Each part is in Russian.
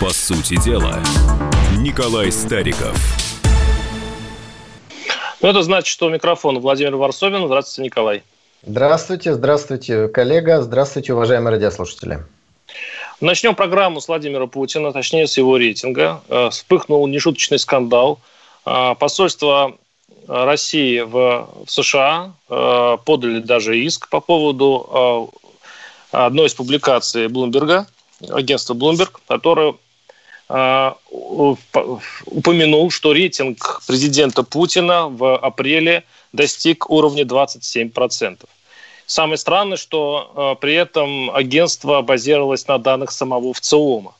По сути дела, Николай Стариков. Ну, это значит, что у микрофона Владимир Варсобин. Здравствуйте, Николай. Здравствуйте, здравствуйте, коллега. Здравствуйте, уважаемые радиослушатели. Начнем программу с Владимира Путина, точнее, с его рейтинга. Э, вспыхнул нешуточный скандал. Э, посольство России в, в США э, подали даже иск по поводу одной из публикаций Блумберга, агентства Bloomberg, которое упомянул, что рейтинг президента Путина в апреле достиг уровня 27%. Самое странное, что э, при этом агентство базировалось на данных самого ВЦИОМа.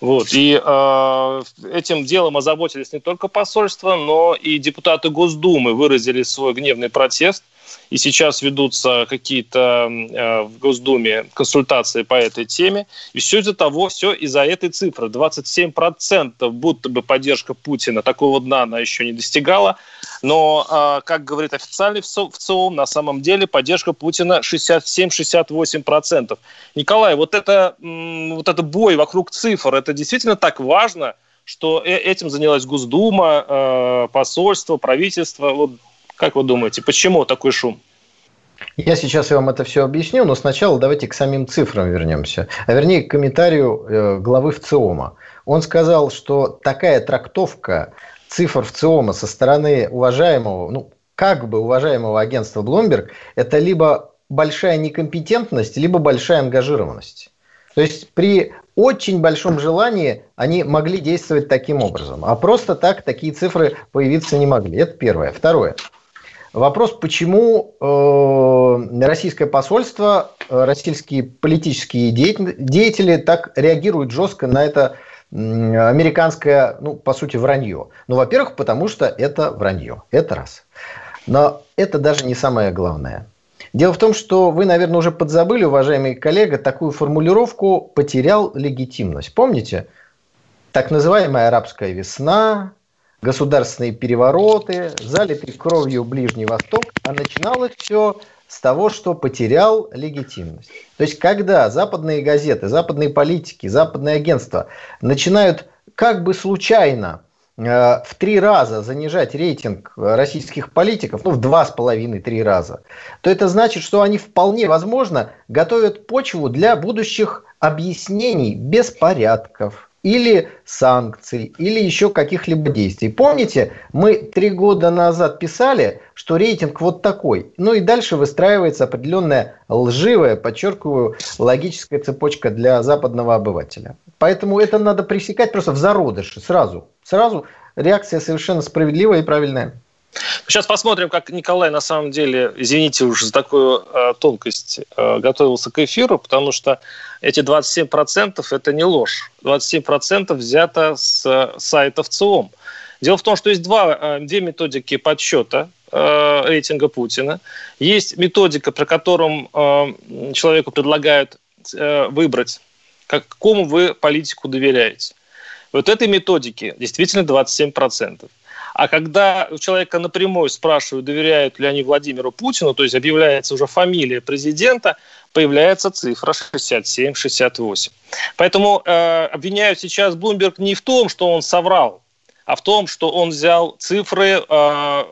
Вот. И э, этим делом озаботились не только посольство, но и депутаты Госдумы выразили свой гневный протест – и сейчас ведутся какие-то э, в Госдуме консультации по этой теме. И все из-за того, все из-за этой цифры. 27% будто бы поддержка Путина, такого дна она еще не достигала. Но, э, как говорит официальный ВЦИОМ, на самом деле поддержка Путина 67-68%. Николай, вот это, вот это бой вокруг цифр, это действительно так важно, что э, этим занялась Госдума, посольство, правительство. Вот как вы думаете, почему такой шум? Я сейчас вам это все объясню, но сначала давайте к самим цифрам вернемся. А вернее, к комментарию э, главы ВЦИОМа. Он сказал, что такая трактовка цифр ВЦИОМа со стороны уважаемого, ну, как бы уважаемого агентства Bloomberg, это либо большая некомпетентность, либо большая ангажированность. То есть при очень большом желании они могли действовать таким образом. А просто так такие цифры появиться не могли. Это первое. Второе. Вопрос, почему э, российское посольство, э, российские политические деятели так реагируют жестко на это американское, ну, по сути, вранье. Ну, во-первых, потому что это вранье. Это раз. Но это даже не самое главное. Дело в том, что вы, наверное, уже подзабыли, уважаемый коллега, такую формулировку «потерял легитимность». Помните? Так называемая арабская весна, государственные перевороты, залитый кровью Ближний Восток, а начиналось все с того, что потерял легитимность. То есть, когда западные газеты, западные политики, западные агентства начинают как бы случайно э, в три раза занижать рейтинг российских политиков, ну, в два с половиной-три раза, то это значит, что они вполне возможно готовят почву для будущих объяснений беспорядков, или санкций, или еще каких-либо действий. Помните, мы три года назад писали, что рейтинг вот такой. Ну и дальше выстраивается определенная лживая, подчеркиваю, логическая цепочка для западного обывателя. Поэтому это надо пресекать просто в зародыше, сразу. Сразу реакция совершенно справедливая и правильная. Сейчас посмотрим, как Николай на самом деле, извините уж за такую э, тонкость, э, готовился к эфиру, потому что эти 27% это не ложь. 27% взято с э, сайта ВЦИОМ. Дело в том, что есть два, э, две методики подсчета э, рейтинга Путина. Есть методика, при котором э, человеку предлагают э, выбрать, какому вы политику доверяете. Вот этой методике действительно 27%. А когда у человека напрямую спрашивают, доверяют ли они Владимиру Путину, то есть объявляется уже фамилия президента, появляется цифра 67-68. Поэтому э, обвиняют сейчас Блумберг не в том, что он соврал, а в том, что он взял цифры, э,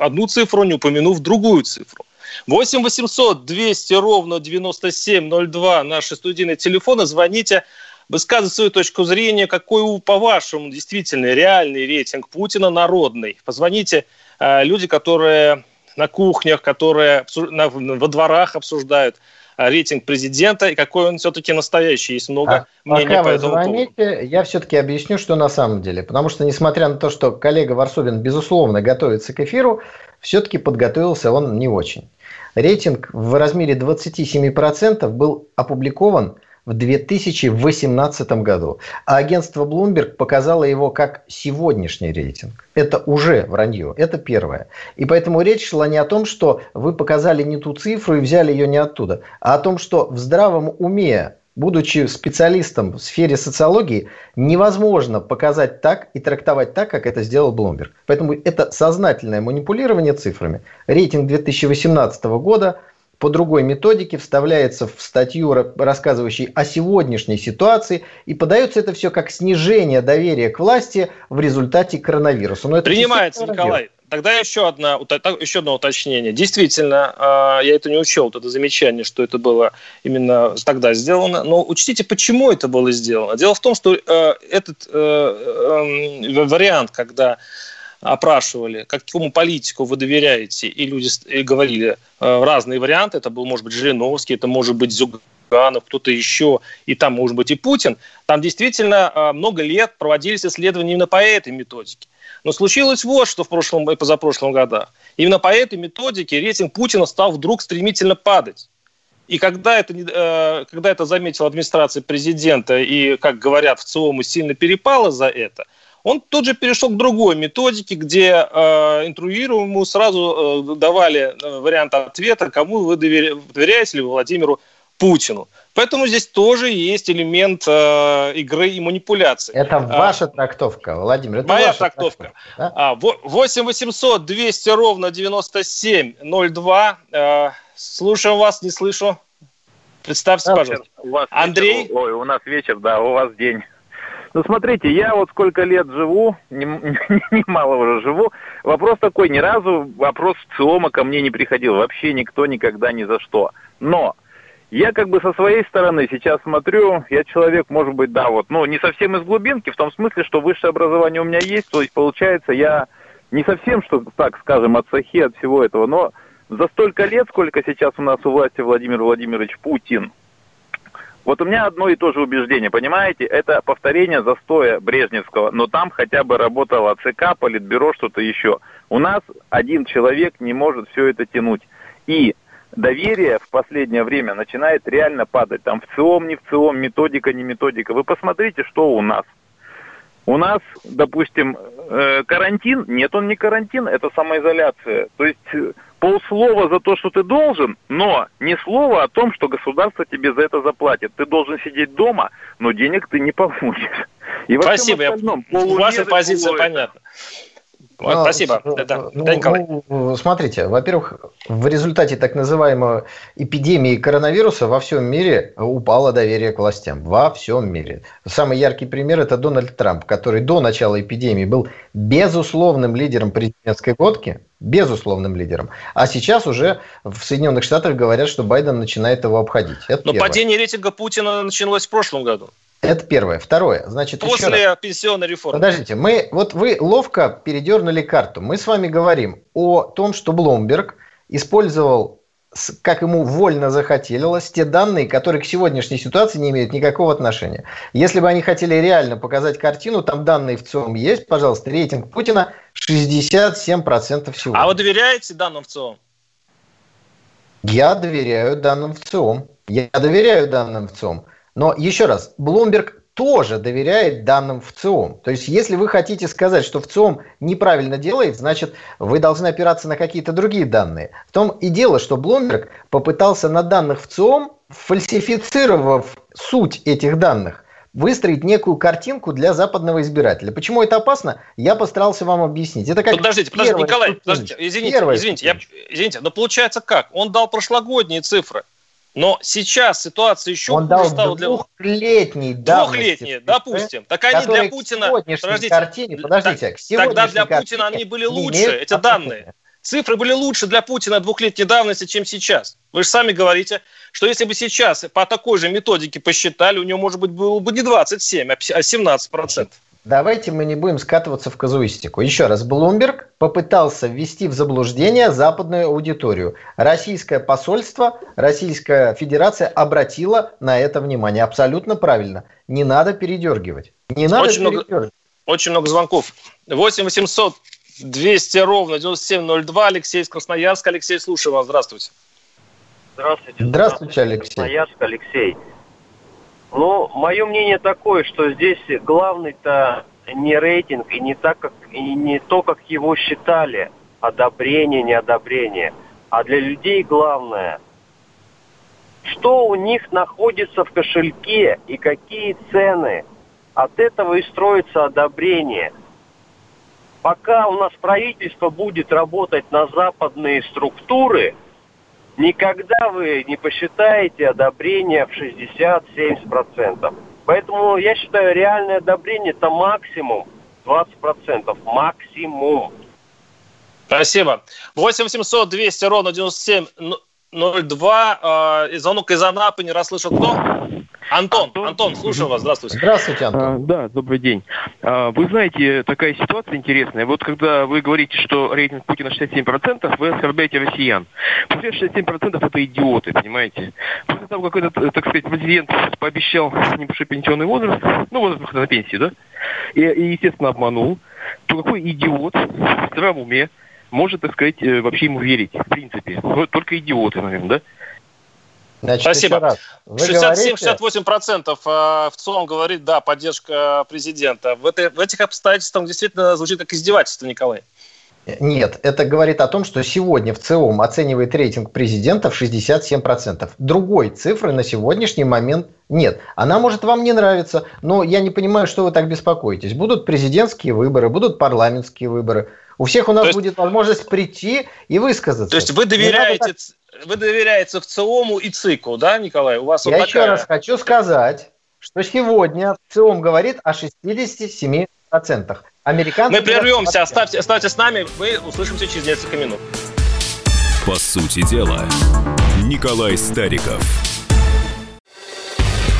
одну цифру, не упомянув другую цифру. 8 800 200 ровно 9702 наши студийные телефоны. Звоните высказывать свою точку зрения, какой, по-вашему, действительно реальный рейтинг Путина народный. Позвоните э, люди, которые на кухнях, которые на, во дворах обсуждают рейтинг президента и какой он все-таки настоящий. Есть много а, мнений пока по этому вы звоните, поводу. Я все-таки объясню, что на самом деле. Потому что, несмотря на то, что коллега Варсобин, безусловно, готовится к эфиру, все-таки подготовился он не очень. Рейтинг в размере 27% был опубликован в 2018 году. А агентство Bloomberg показало его как сегодняшний рейтинг. Это уже вранье. Это первое. И поэтому речь шла не о том, что вы показали не ту цифру и взяли ее не оттуда, а о том, что в здравом уме будучи специалистом в сфере социологии, невозможно показать так и трактовать так, как это сделал Блумберг. Поэтому это сознательное манипулирование цифрами. Рейтинг 2018 года по другой методике, вставляется в статью, рассказывающей о сегодняшней ситуации, и подается это все как снижение доверия к власти в результате коронавируса. Но это Принимается, Николай. Тогда еще, одна, еще одно уточнение. Действительно, а, я это не учел, это замечание, что это было именно тогда сделано. Но учтите, почему это было сделано. Дело в том, что э, этот э, эм, вариант, когда опрашивали, какому политику вы доверяете, и люди говорили э, разные варианты, это был, может быть, Жириновский, это может быть Зюганов, кто-то еще, и там, может быть, и Путин, там действительно много лет проводились исследования именно по этой методике. Но случилось вот что в прошлом и позапрошлом годах. Именно по этой методике рейтинг Путина стал вдруг стремительно падать. И когда это, э, когда это заметила администрация президента и, как говорят в ЦИОМу, сильно перепало за это, он тут же перешел к другой методике, где э, интервьюируемому сразу э, давали э, вариант ответа, кому вы доверяете ли Владимиру Путину. Поэтому здесь тоже есть элемент э, игры и манипуляции. Это а, ваша трактовка, Владимир. Это моя трактовка. трактовка да? 8 800 200 ровно 9702. Э, слушаем вас, не слышу. Представьте, пожалуйста. У вас Андрей? Вечер, ой, у нас вечер, да, у вас день. Ну, смотрите, я вот сколько лет живу, немало не, уже живу. Вопрос такой, ни разу вопрос ЦИОМа ко мне не приходил. Вообще никто никогда ни за что. Но я как бы со своей стороны сейчас смотрю, я человек, может быть, да, вот, ну, не совсем из глубинки, в том смысле, что высшее образование у меня есть, то есть, получается, я не совсем, что так скажем, от сахи, от всего этого, но за столько лет, сколько сейчас у нас у власти Владимир Владимирович Путин, вот у меня одно и то же убеждение, понимаете, это повторение застоя Брежневского, но там хотя бы работала ЦК, Политбюро, что-то еще. У нас один человек не может все это тянуть. И доверие в последнее время начинает реально падать. Там в ЦИОМ, не в ЦИОМ, методика, не методика. Вы посмотрите, что у нас. У нас, допустим, э, карантин, нет, он не карантин, это самоизоляция. То есть э, полслова за то, что ты должен, но не слово о том, что государство тебе за это заплатит. Ты должен сидеть дома, но денег ты не получишь. И Спасибо. Остальном, Ваша позиция понятна. Вот, ну, спасибо. Ну, да, ну, да, ну, смотрите, во-первых, в результате так называемой эпидемии коронавируса во всем мире упало доверие к властям. Во всем мире. Самый яркий пример – это Дональд Трамп, который до начала эпидемии был безусловным лидером президентской гонки, безусловным лидером. А сейчас уже в Соединенных Штатах говорят, что Байден начинает его обходить. Это Но первое. падение рейтинга Путина началось в прошлом году. Это первое. Второе. Значит, После пенсионной реформы. Подождите, мы, вот вы ловко передернули карту. Мы с вами говорим о том, что Бломберг использовал, как ему вольно захотелось, те данные, которые к сегодняшней ситуации не имеют никакого отношения. Если бы они хотели реально показать картину, там данные в ЦИОМ есть, пожалуйста, рейтинг Путина 67% всего. А вы доверяете данным в ЦИОМ? Я доверяю данным в ЦИОМ. Я доверяю данным в ЦИОМ. Но еще раз, Bloomberg тоже доверяет данным в ЦИОМ. То есть, если вы хотите сказать, что в ЦИОМ неправильно делает, значит, вы должны опираться на какие-то другие данные. В том и дело, что Bloomberg попытался на данных в ЦИОМ, фальсифицировав суть этих данных, выстроить некую картинку для западного избирателя. Почему это опасно, я постарался вам объяснить. Это как подождите, подождите, Николай, подождите, извините, извините, я, извините, но получается как? Он дал прошлогодние цифры. Но сейчас ситуация еще Он дал стала для двухлетней Двухлетние, допустим. Так они для Путина... Подождите, картине, подождите, к тогда для Путина они были лучше, эти данные. Цифры были лучше для Путина двухлетней давности, чем сейчас. Вы же сами говорите, что если бы сейчас по такой же методике посчитали, у него, может быть, было бы не 27, а 17 процентов. Давайте мы не будем скатываться в казуистику. Еще раз, Блумберг попытался ввести в заблуждение западную аудиторию. Российское посольство, Российская Федерация обратила на это внимание. Абсолютно правильно. Не надо передергивать. Не надо очень передергивать. Много, очень много звонков. 8 800 200 ровно 9702. Алексей из Красноярска. Алексей, слушаю вас. Здравствуйте. Здравствуйте. Здравствуйте, Алексей. Красноярск, Алексей. Ну, мое мнение такое, что здесь главный-то не рейтинг и не, так, как, и не то, как его считали, одобрение, неодобрение, а для людей главное, что у них находится в кошельке и какие цены. От этого и строится одобрение. Пока у нас правительство будет работать на западные структуры, никогда вы не посчитаете одобрение в 60-70%. Поэтому я считаю, реальное одобрение это максимум 20%. Максимум. Спасибо. 8 800 200 ровно 9702. Э, звонок из Анапы не расслышал кто? Антон, Антон, Антон слушаю вас, здравствуйте. Здравствуйте, Антон. А, да, добрый день. А, вы знаете, такая ситуация интересная. Вот когда вы говорите, что рейтинг Путина 67%, вы оскорбляете россиян. После 67% это идиоты, понимаете? После того, как этот, так сказать, президент пообещал небольшой пенсионный возраст, ну, возраст на пенсии, да, и, и, естественно, обманул, то какой идиот в здравом уме может, так сказать, э, вообще ему верить, в принципе. Только идиоты, наверное, да? Значит, Спасибо. 67-68% в ЦОМ говорит, да, поддержка президента. В, этой, в этих обстоятельствах действительно звучит как издевательство, Николай. Нет, это говорит о том, что сегодня в ЦИОМ оценивает рейтинг президента в 67%. Другой цифры на сегодняшний момент нет. Она может вам не нравиться, но я не понимаю, что вы так беспокоитесь. Будут президентские выборы, будут парламентские выборы. У всех у нас есть, будет возможность прийти и высказаться. То есть вы доверяете, вы доверяете в ЦИОМу и ЦИКу, да, Николай? У вас Я вот еще раз хочу сказать, что сегодня ЦИОМ говорит о 67%. Американцы Мы прервемся, оставьте, оставьте с нами, мы услышимся через несколько минут. По сути дела, Николай Стариков.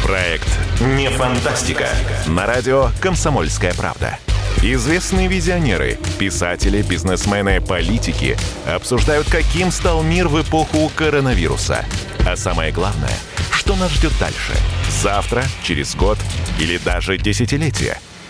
Проект «Не фантастика». На радио «Комсомольская правда». Известные визионеры, писатели, бизнесмены, политики обсуждают, каким стал мир в эпоху коронавируса. А самое главное, что нас ждет дальше? Завтра, через год или даже десятилетие –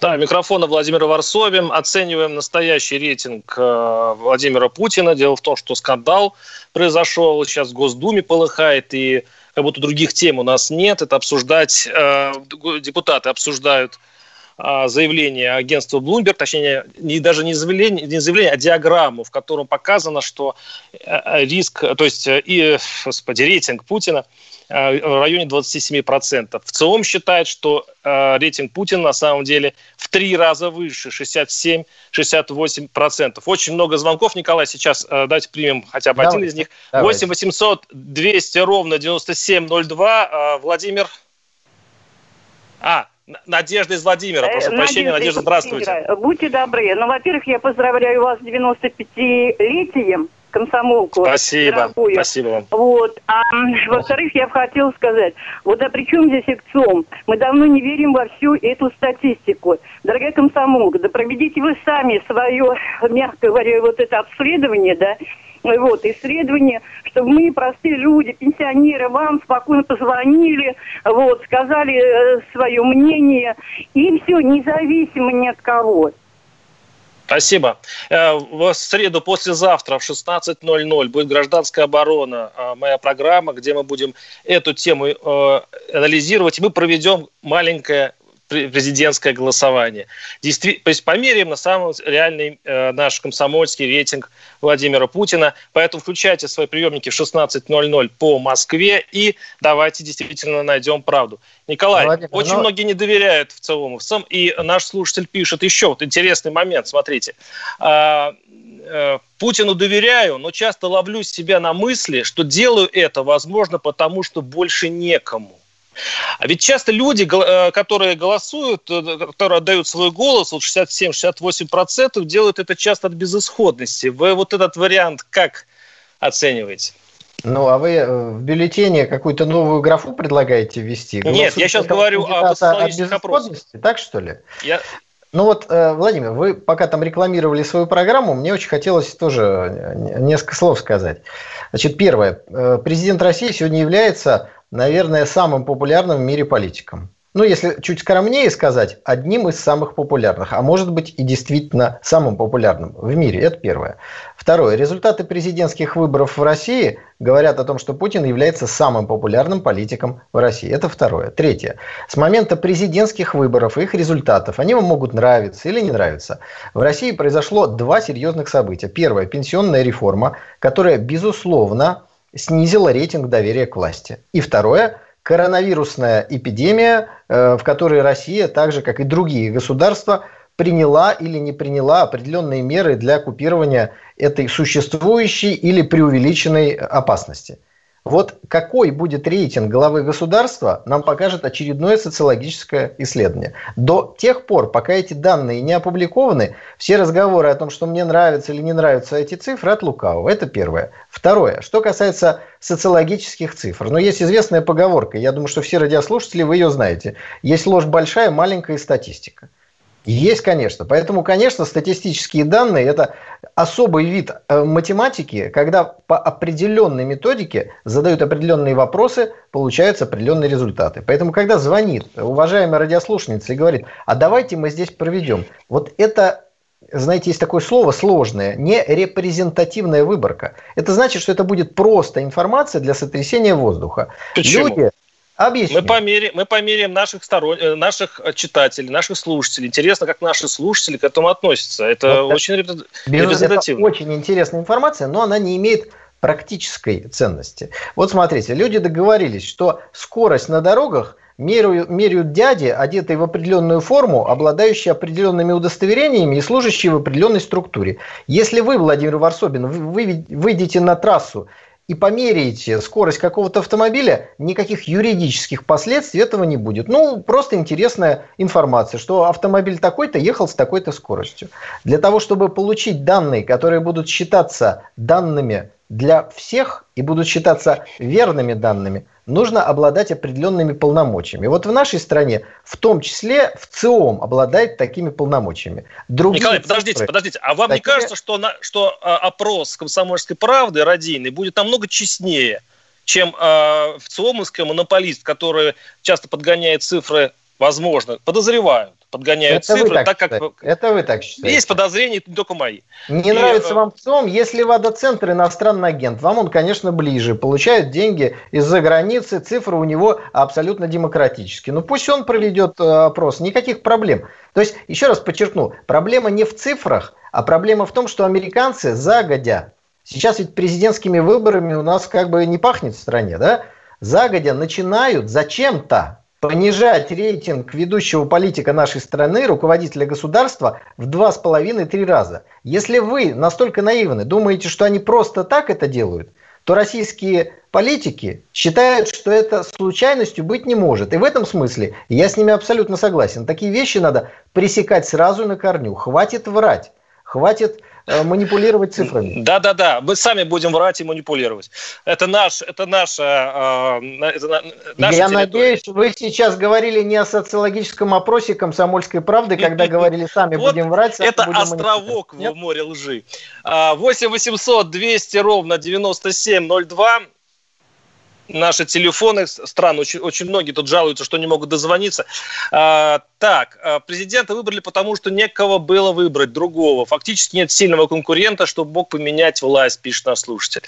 да, микрофона Владимира Варсовин. Оцениваем настоящий рейтинг э, Владимира Путина. Дело в том, что скандал произошел, сейчас в Госдуме полыхает, и как будто других тем у нас нет. Это обсуждать, э, депутаты обсуждают э, заявление агентства Bloomberg, точнее, не, даже не заявление, не заявление, а диаграмму, в котором показано, что риск, то есть, и, господи, рейтинг Путина – в районе 27%. В целом считает, что э, рейтинг Путина на самом деле в три раза выше, 67-68%. Очень много звонков, Николай, сейчас э, давайте примем хотя бы давайте, один из них. Давайте. 8 800 200 ровно 9702. Владимир... А, Надежда из Владимира, прошу Надежда прощения. Надежда, здравствуйте. Будьте добры. Ну, во-первых, я поздравляю вас с 95-летием комсомолку. Спасибо, дорогую. спасибо. Вот. А во-вторых, я бы хотела сказать, вот а при чем здесь ИКЦОМ? Мы давно не верим во всю эту статистику. Дорогая комсомолка, да проведите вы сами свое, мягко говоря, вот это обследование, да, вот, исследование, чтобы мы, простые люди, пенсионеры, вам спокойно позвонили, вот, сказали э, свое мнение, и все, независимо ни от кого. Спасибо. Э, в среду послезавтра в 16.00 будет «Гражданская оборона», э, моя программа, где мы будем эту тему э, анализировать. Мы проведем маленькое президентское голосование. Действи- то есть померяем на самом реальный э, наш комсомольский рейтинг Владимира Путина. Поэтому включайте свои приемники в 16.00 по Москве и давайте действительно найдем правду. Николай, Владимир, очень но... Ну многие не доверяют в целом. И наш слушатель пишет еще вот интересный момент, смотрите. А, э, Путину доверяю, но часто ловлю себя на мысли, что делаю это, возможно, потому что больше некому. А ведь часто люди, э, которые голосуют, э, которые отдают свой голос, вот 67-68%, делают это часто от безысходности. Вы вот этот вариант как оцениваете? Ну, а вы э, в бюллетене какую-то новую графу предлагаете ввести? Нет, я сейчас говорю о опросах. Так что ли? Я... Ну вот, Владимир, вы пока там рекламировали свою программу, мне очень хотелось тоже несколько слов сказать. Значит, первое. Президент России сегодня является наверное, самым популярным в мире политиком. ну, если чуть скромнее сказать, одним из самых популярных, а может быть и действительно самым популярным в мире. Это первое. Второе. Результаты президентских выборов в России говорят о том, что Путин является самым популярным политиком в России. Это второе. Третье. С момента президентских выборов и их результатов, они вам могут нравиться или не нравиться, в России произошло два серьезных события. Первое. Пенсионная реформа, которая, безусловно, снизила рейтинг доверия к власти. И второе – коронавирусная эпидемия, э, в которой Россия, так же как и другие государства, приняла или не приняла определенные меры для купирования этой существующей или преувеличенной опасности. Вот какой будет рейтинг главы государства, нам покажет очередное социологическое исследование. До тех пор, пока эти данные не опубликованы, все разговоры о том, что мне нравятся или не нравятся эти цифры, от лукавого. Это первое. Второе. Что касается социологических цифр. Ну, есть известная поговорка, я думаю, что все радиослушатели, вы ее знаете. Есть ложь большая, маленькая статистика. Есть, конечно. Поэтому, конечно, статистические данные – это особый вид э, математики, когда по определенной методике задают определенные вопросы, получаются определенные результаты. Поэтому, когда звонит уважаемая радиослушательница и говорит, а давайте мы здесь проведем, вот это знаете, есть такое слово сложное, не репрезентативная выборка. Это значит, что это будет просто информация для сотрясения воздуха. Почему? Люди, Объясни. Мы померяем, мы померяем наших, сторон, э, наших читателей, наших слушателей. Интересно, как наши слушатели к этому относятся. Это вот очень репрезентативно. Это очень интересная информация, но она не имеет практической ценности. Вот смотрите, люди договорились, что скорость на дорогах меряют, меряют дяди, одетые в определенную форму, обладающие определенными удостоверениями и служащие в определенной структуре. Если вы, Владимир Варсобин, вы выйдете на трассу и померяете скорость какого-то автомобиля, никаких юридических последствий этого не будет. Ну, просто интересная информация, что автомобиль такой-то ехал с такой-то скоростью. Для того, чтобы получить данные, которые будут считаться данными для всех и будут считаться верными данными – нужно обладать определенными полномочиями. Вот в нашей стране, в том числе в ЦИОМ, обладает такими полномочиями. Другие Николай, подождите, цифры, подождите. А вам такие... не кажется, что, на, что а, опрос комсомольской правды радийный будет намного честнее, чем а, в ЦИОМовской монополист, который часто подгоняет цифры, возможно, подозревают, подгоняют это цифры, так, так как... Это вы так считаете. Есть подозрения, не только мои. Не и, нравится э, вам ЦИОМ, если Водоцентр иностранный агент, вам он, конечно, ближе, получает деньги из-за границы, цифры у него абсолютно демократические. Ну пусть он проведет э, опрос, никаких проблем. То есть, еще раз подчеркну, проблема не в цифрах, а проблема в том, что американцы загодя, сейчас ведь президентскими выборами у нас как бы не пахнет в стране, да, загодя начинают зачем-то понижать рейтинг ведущего политика нашей страны, руководителя государства, в два с половиной-три раза. Если вы настолько наивны, думаете, что они просто так это делают, то российские политики считают, что это случайностью быть не может. И в этом смысле я с ними абсолютно согласен. Такие вещи надо пресекать сразу на корню. Хватит врать. Хватит манипулировать цифрами. Да-да-да, мы сами будем врать и манипулировать. Это наш, это наша, э, это наша Я территория. надеюсь, вы сейчас говорили не о социологическом опросе комсомольской правды, когда говорили сами вот будем врать. Это островок в море лжи. 8 800 200 ровно 9702 наши телефоны стран, очень, очень многие тут жалуются, что не могут дозвониться. А, так, а, президента выбрали потому, что некого было выбрать другого. Фактически нет сильного конкурента, чтобы мог поменять власть, пишет наш слушатель.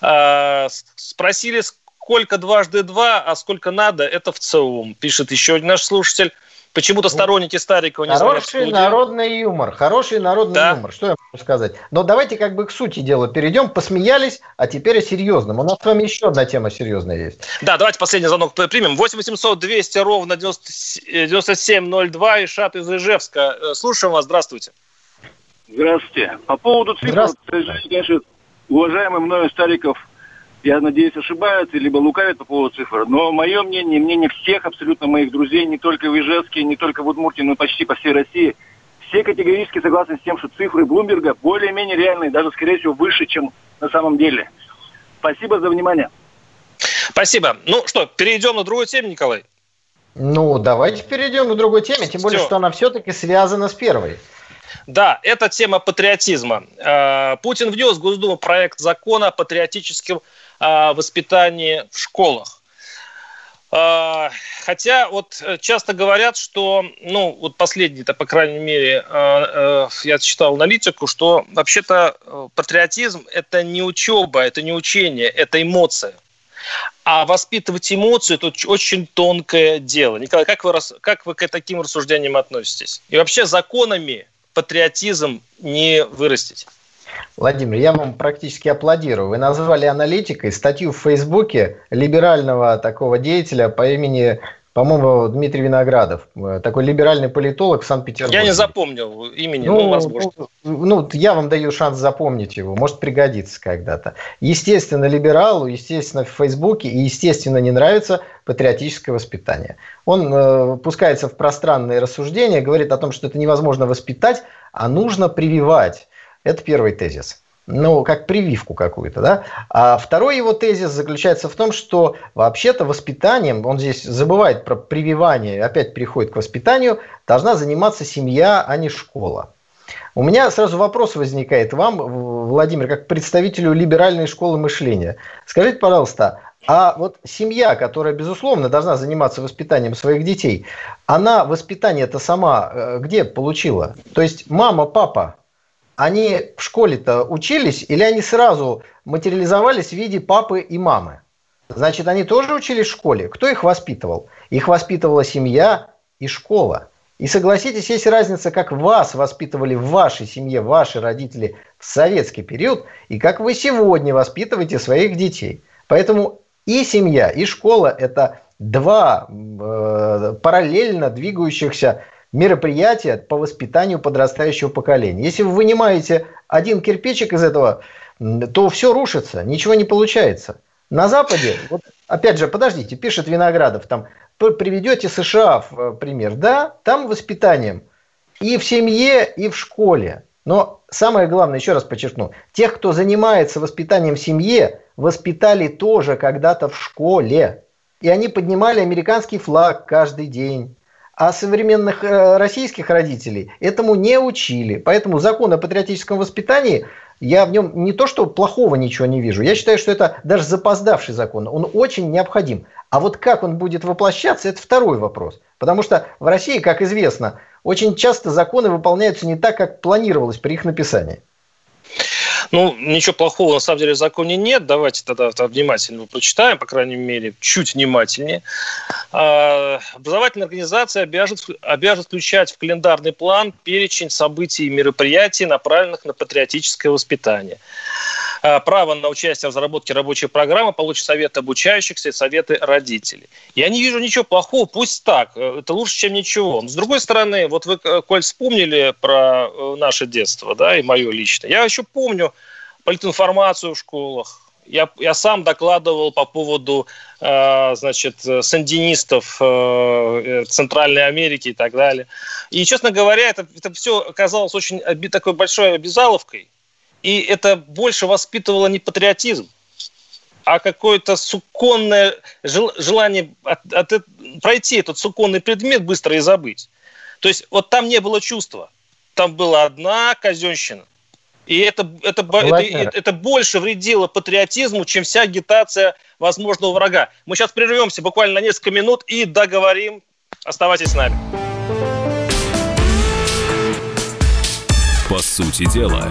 А, спросили, сколько дважды два, а сколько надо, это в целом, пишет еще один наш слушатель. Почему-то сторонники Старикова не Хороший народный юмор. Хороший народный да. юмор. Что я могу сказать? Но давайте как бы к сути дела перейдем. Посмеялись, а теперь о серьезном. У нас с вами еще одна тема серьезная есть. Да, давайте последний звонок примем. 8 800 200 ровно 9702. Ишат из Ижевска. Э, слушаем вас. Здравствуйте. Здравствуйте. По поводу цифр, конечно, уважаемый мною Стариков я надеюсь, ошибаются, либо лукавят по поводу цифр. Но мое мнение, мнение всех абсолютно моих друзей, не только в Ижевске, не только в Удмуртии, но почти по всей России, все категорически согласны с тем, что цифры Блумберга более-менее реальные, даже, скорее всего, выше, чем на самом деле. Спасибо за внимание. Спасибо. Ну что, перейдем на другую тему, Николай? Ну, давайте перейдем к другой теме, тем более, Все. что она все-таки связана с первой. Да, это тема патриотизма. Э, Путин внес в Госдуму проект закона о патриотическом воспитании в школах. А, хотя вот э, часто говорят, что, ну, вот последний-то, по крайней мере, а, э, я читал аналитику, что вообще-то э, патриотизм – это не учеба, это не учение, это эмоция. А воспитывать эмоцию – это очень тонкое дело. Николай, как вы, как вы к таким рассуждениям относитесь? И вообще законами патриотизм не вырастить? Владимир, я вам практически аплодирую. Вы назвали аналитикой статью в Фейсбуке либерального такого деятеля по имени по-моему, Дмитрий Виноградов, такой либеральный политолог в Санкт-Петербурге. Я не запомнил имени, ну, ну возможно. Ну, ну, я вам даю шанс запомнить его, может пригодится когда-то. Естественно, либералу, естественно, в Фейсбуке и, естественно, не нравится патриотическое воспитание. Он э, пускается в пространные рассуждения, говорит о том, что это невозможно воспитать, а нужно прививать. Это первый тезис. Ну, как прививку какую-то, да. А второй его тезис заключается в том, что вообще-то воспитанием, он здесь забывает про прививание, опять переходит к воспитанию, должна заниматься семья, а не школа. У меня сразу вопрос возникает вам, Владимир, как представителю либеральной школы мышления. Скажите, пожалуйста, а вот семья, которая, безусловно, должна заниматься воспитанием своих детей, она воспитание-то сама э, где получила? То есть мама, папа, они в школе-то учились или они сразу материализовались в виде папы и мамы? Значит, они тоже учились в школе. Кто их воспитывал? Их воспитывала семья и школа. И согласитесь, есть разница, как вас воспитывали в вашей семье, ваши родители в советский период, и как вы сегодня воспитываете своих детей. Поэтому и семья, и школа – это два э, параллельно двигающихся мероприятия по воспитанию подрастающего поколения. Если вы вынимаете один кирпичик из этого, то все рушится, ничего не получается. На Западе, вот, опять же, подождите, пишет Виноградов, там, приведете США в э, пример, да, там воспитанием и в семье, и в школе. Но самое главное, еще раз подчеркну, тех, кто занимается воспитанием в семье, воспитали тоже когда-то в школе. И они поднимали американский флаг каждый день а современных э, российских родителей этому не учили. Поэтому закон о патриотическом воспитании, я в нем не то что плохого ничего не вижу, я считаю, что это даже запоздавший закон, он очень необходим. А вот как он будет воплощаться, это второй вопрос. Потому что в России, как известно, очень часто законы выполняются не так, как планировалось при их написании. Ну, ничего плохого на самом деле в законе нет. Давайте тогда внимательно прочитаем, по крайней мере, чуть внимательнее. А, образовательная организация обяжет, включать в календарный план перечень событий и мероприятий, направленных на патриотическое воспитание. А, право на участие в разработке рабочей программы получат советы обучающихся и советы родителей. Я не вижу ничего плохого, пусть так, э, это лучше, чем ничего. Но с другой стороны, вот вы, э, Коль, вспомнили про э, наше детство, да, и мое личное. Я еще помню политинформацию в школах, я, я сам докладывал по поводу, э, значит, сандинистов э, Центральной Америки и так далее. И, честно говоря, это, это все оказалось очень такой большой обязаловкой. И это больше воспитывало не патриотизм, а какое-то суконное желание от, от, пройти этот суконный предмет быстро и забыть. То есть вот там не было чувства. Там была одна казенщина. И это, это, это, это больше вредило патриотизму, чем вся агитация возможного врага. Мы сейчас прервемся буквально на несколько минут и договорим. Оставайтесь с нами. По сути дела,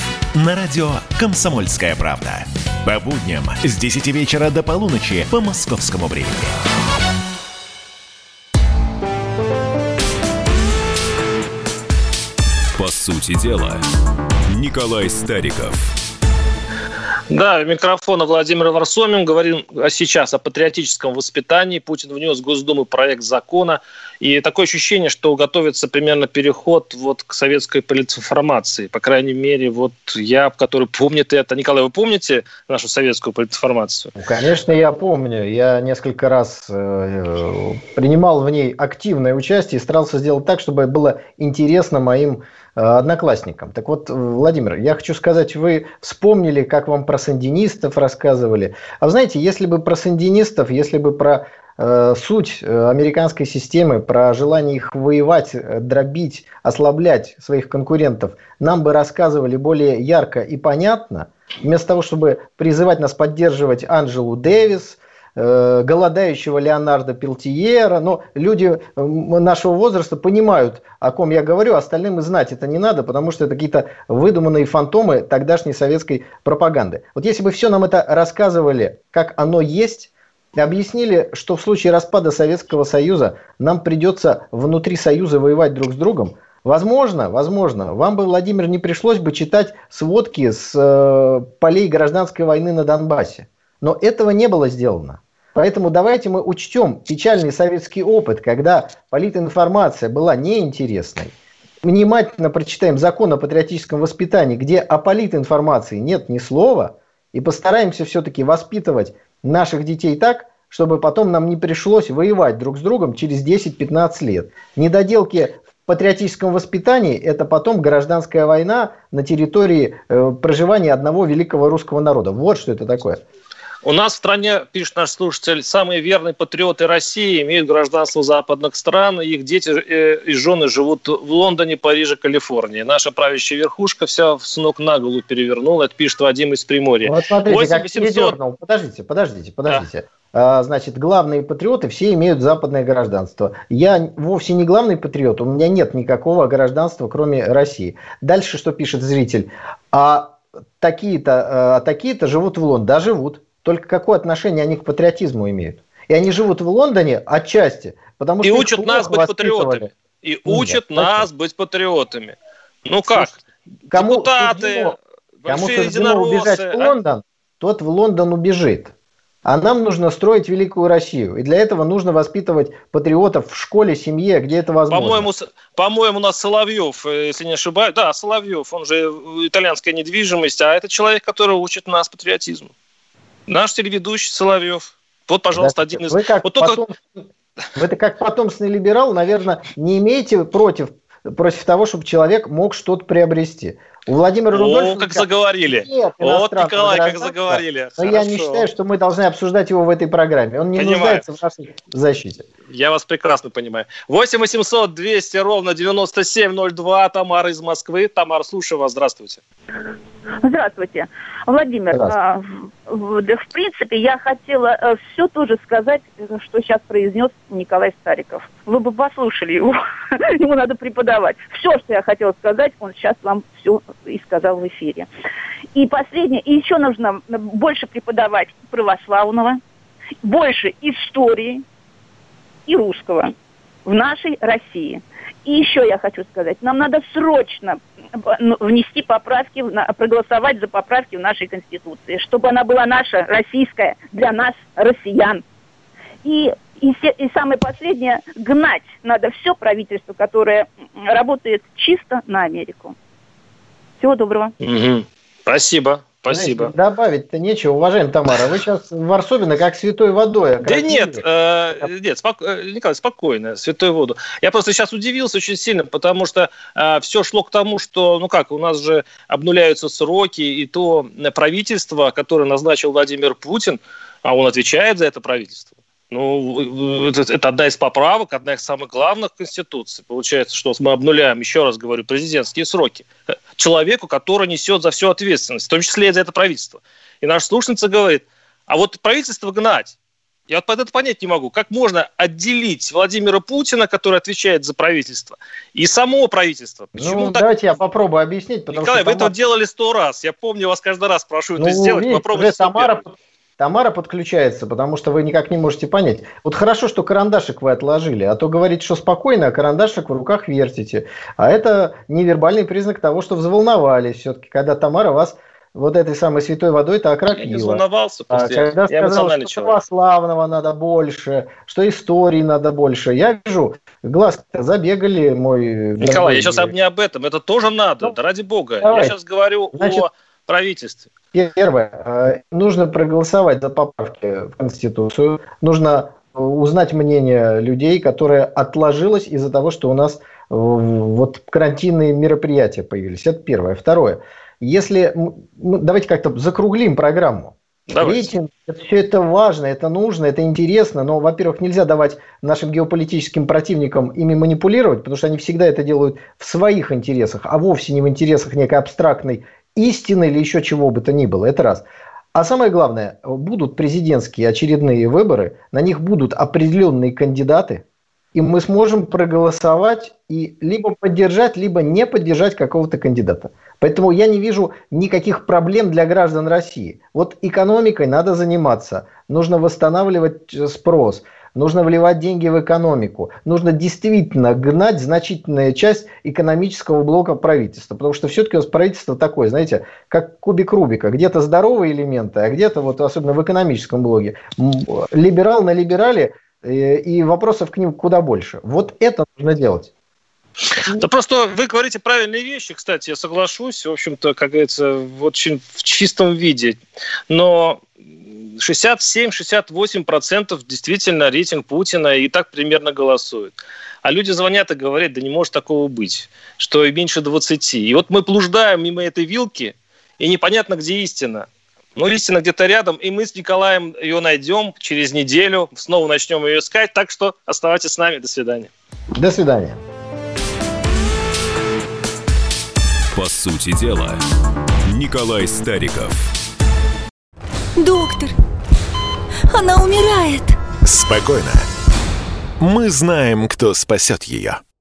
на радио «Комсомольская правда». По будням с 10 вечера до полуночи по московскому времени. По сути дела, Николай Стариков – Да, микрофона Владимир Варсомин. Говорим сейчас о патриотическом воспитании. Путин внес в Госдуму проект закона. И такое ощущение, что готовится примерно переход вот к советской политинформации. По крайней мере, вот я, который помнит это. Николай, вы помните нашу советскую политинформацию? Ну, конечно, я помню. Я несколько раз э, принимал в ней активное участие и старался сделать так, чтобы было интересно моим одноклассникам. Так вот, Владимир, я хочу сказать, вы вспомнили, как вам про сандинистов рассказывали. А знаете, если бы про сандинистов, если бы про э, суть э, американской системы, про желание их воевать, э, дробить, ослаблять своих конкурентов, нам бы рассказывали более ярко и понятно, вместо того, чтобы призывать нас поддерживать Анджелу Дэвис, Э, голодающего Леонардо Пелтиера. Но люди нашего возраста понимают, о ком я говорю, остальным и знать это не надо, потому что это какие-то выдуманные фантомы тогдашней советской пропаганды. Вот если бы все нам это рассказывали, как оно есть, объяснили, что в случае распада Советского Союза нам придется внутри Союза воевать друг с другом, Возможно, возможно, вам бы, Владимир, не пришлось бы читать сводки с э, полей гражданской войны на Донбассе. Но этого не было сделано. Поэтому давайте мы учтем печальный советский опыт, когда политинформация была неинтересной. Внимательно прочитаем закон о патриотическом воспитании, где о политинформации нет ни слова, и постараемся все-таки воспитывать наших детей так, чтобы потом нам не пришлось воевать друг с другом через 10-15 лет. Недоделки в патриотическом воспитании – это потом гражданская война на территории э, проживания одного великого русского народа. Вот что это такое. У нас в стране, пишет наш слушатель, самые верные патриоты России имеют гражданство западных стран, их дети э, и жены живут в Лондоне, Париже, Калифорнии. Наша правящая верхушка вся с ног на голову перевернула, это пишет Вадим из Приморья. Вот смотрите, 8800... как Подождите, подождите, подождите. Да. Значит, главные патриоты все имеют западное гражданство. Я вовсе не главный патриот, у меня нет никакого гражданства, кроме России. Дальше что пишет зритель? А такие-то, а такие-то живут в Лондоне, да, живут. Только какое отношение они к патриотизму имеют? И они живут в Лондоне отчасти, потому что... И учат нас быть патриотами. И учат Нет, нас быть патриотами. Ну как? Кому Депутаты, суждено, кому суждено убежать в а? Лондон, а? тот в Лондон убежит. А нам нужно строить великую Россию. И для этого нужно воспитывать патриотов в школе, семье, где это возможно. По-моему, по-моему, у нас Соловьев, э, если не ошибаюсь. Да, Соловьев, он же итальянская недвижимость, а это человек, который учит нас патриотизму. Наш телеведущий Соловьев. Вот, пожалуйста, да, один из... Вы как, вот потом... только... вы как потомственный либерал, наверное, не имеете против, против того, чтобы человек мог что-то приобрести. У Владимира Рудольфовича... О, как заговорили. Нет вот, Николай, как заговорили. Но Хорошо. я не считаю, что мы должны обсуждать его в этой программе. Он не Понимаю. нуждается в нашей защите. Я вас прекрасно понимаю. 8 800 200 ровно 9702. Тамара из Москвы. Тамара, слушаю вас. Здравствуйте. Здравствуйте. Владимир, Здравствуйте. А, в принципе, я хотела э, все тоже сказать, что сейчас произнес Николай Стариков. Вы бы послушали его. Ему надо преподавать. Все, что я хотела сказать, он сейчас вам все и сказал в эфире. И последнее, и еще нужно больше преподавать православного, больше истории и русского в нашей России. И еще я хочу сказать, нам надо срочно ну, внести поправки, проголосовать за поправки в нашей Конституции, чтобы она была наша, российская, для нас, россиян. И, и, и самое последнее, гнать надо все правительство, которое работает чисто на Америку. Всего доброго. Угу. Спасибо. Спасибо. Знаете, добавить-то нечего, уважаемая Тамара. Вы сейчас в Варсобина как святой водой. Да нет, э, нет, спок... Э, Николай, спокойно, святой воду. Я просто сейчас удивился очень сильно, потому что э, все шло к тому, что, ну как, у нас же обнуляются сроки, и то правительство, которое назначил Владимир Путин, а он отвечает за это правительство, ну, это, это одна из поправок, одна из самых главных в Конституции. Получается, что мы обнуляем, еще раз говорю, президентские сроки человеку, который несет за всю ответственность, в том числе и за это правительство. И наша слушница говорит, а вот правительство гнать. Я вот под это понять не могу. Как можно отделить Владимира Путина, который отвечает за правительство, и само правительство? Почему ну, так? давайте я попробую объяснить. Потому Николай, что вы Тамара... это делали сто раз. Я помню, вас каждый раз прошу ну, это сделать. Видите, Попробуйте Тамара, Тамара подключается, потому что вы никак не можете понять. Вот хорошо, что карандашик вы отложили, а то говорите, что спокойно, а карандашик в руках вертите. А это невербальный признак того, что взволновались все-таки, когда Тамара вас вот этой самой святой водой это окропила. Я не волновался, а, когда я сказал, что человек. православного надо больше, что истории надо больше. Я вижу, глаз забегали мой... Николай, я сейчас не об этом, это тоже надо, ну, да ради бога. Давай. Я сейчас говорю Значит, о правительстве. Первое, э, нужно проголосовать за поправки в Конституцию, нужно узнать мнение людей, которое отложилось из-за того, что у нас э, вот карантинные мероприятия появились. Это первое. Второе. Если давайте как-то закруглим программу. Давайте. Рейтинг, это, все это важно, это нужно, это интересно, но, во-первых, нельзя давать нашим геополитическим противникам ими манипулировать, потому что они всегда это делают в своих интересах, а вовсе не в интересах некой абстрактной истины или еще чего бы то ни было. Это раз. А самое главное, будут президентские очередные выборы, на них будут определенные кандидаты, и мы сможем проголосовать и либо поддержать, либо не поддержать какого-то кандидата. Поэтому я не вижу никаких проблем для граждан России. Вот экономикой надо заниматься, нужно восстанавливать спрос – нужно вливать деньги в экономику, нужно действительно гнать значительная часть экономического блока правительства, потому что все-таки у нас правительство такое, знаете, как кубик Рубика, где-то здоровые элементы, а где-то вот особенно в экономическом блоке либерал на либерале э, и вопросов к ним куда больше. Вот это нужно делать. Да просто вы говорите правильные вещи, кстати, я соглашусь, в общем-то, как говорится, в очень в чистом виде. Но 67-68% действительно рейтинг Путина и так примерно голосуют. А люди звонят и говорят, да не может такого быть, что и меньше 20. И вот мы блуждаем мимо этой вилки, и непонятно, где истина. Но истина где-то рядом, и мы с Николаем ее найдем через неделю, снова начнем ее искать. Так что оставайтесь с нами. До свидания. До свидания. По сути дела, Николай Стариков. Доктор, она умирает. Спокойно. Мы знаем, кто спасет ее.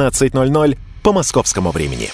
17.00 по московскому времени.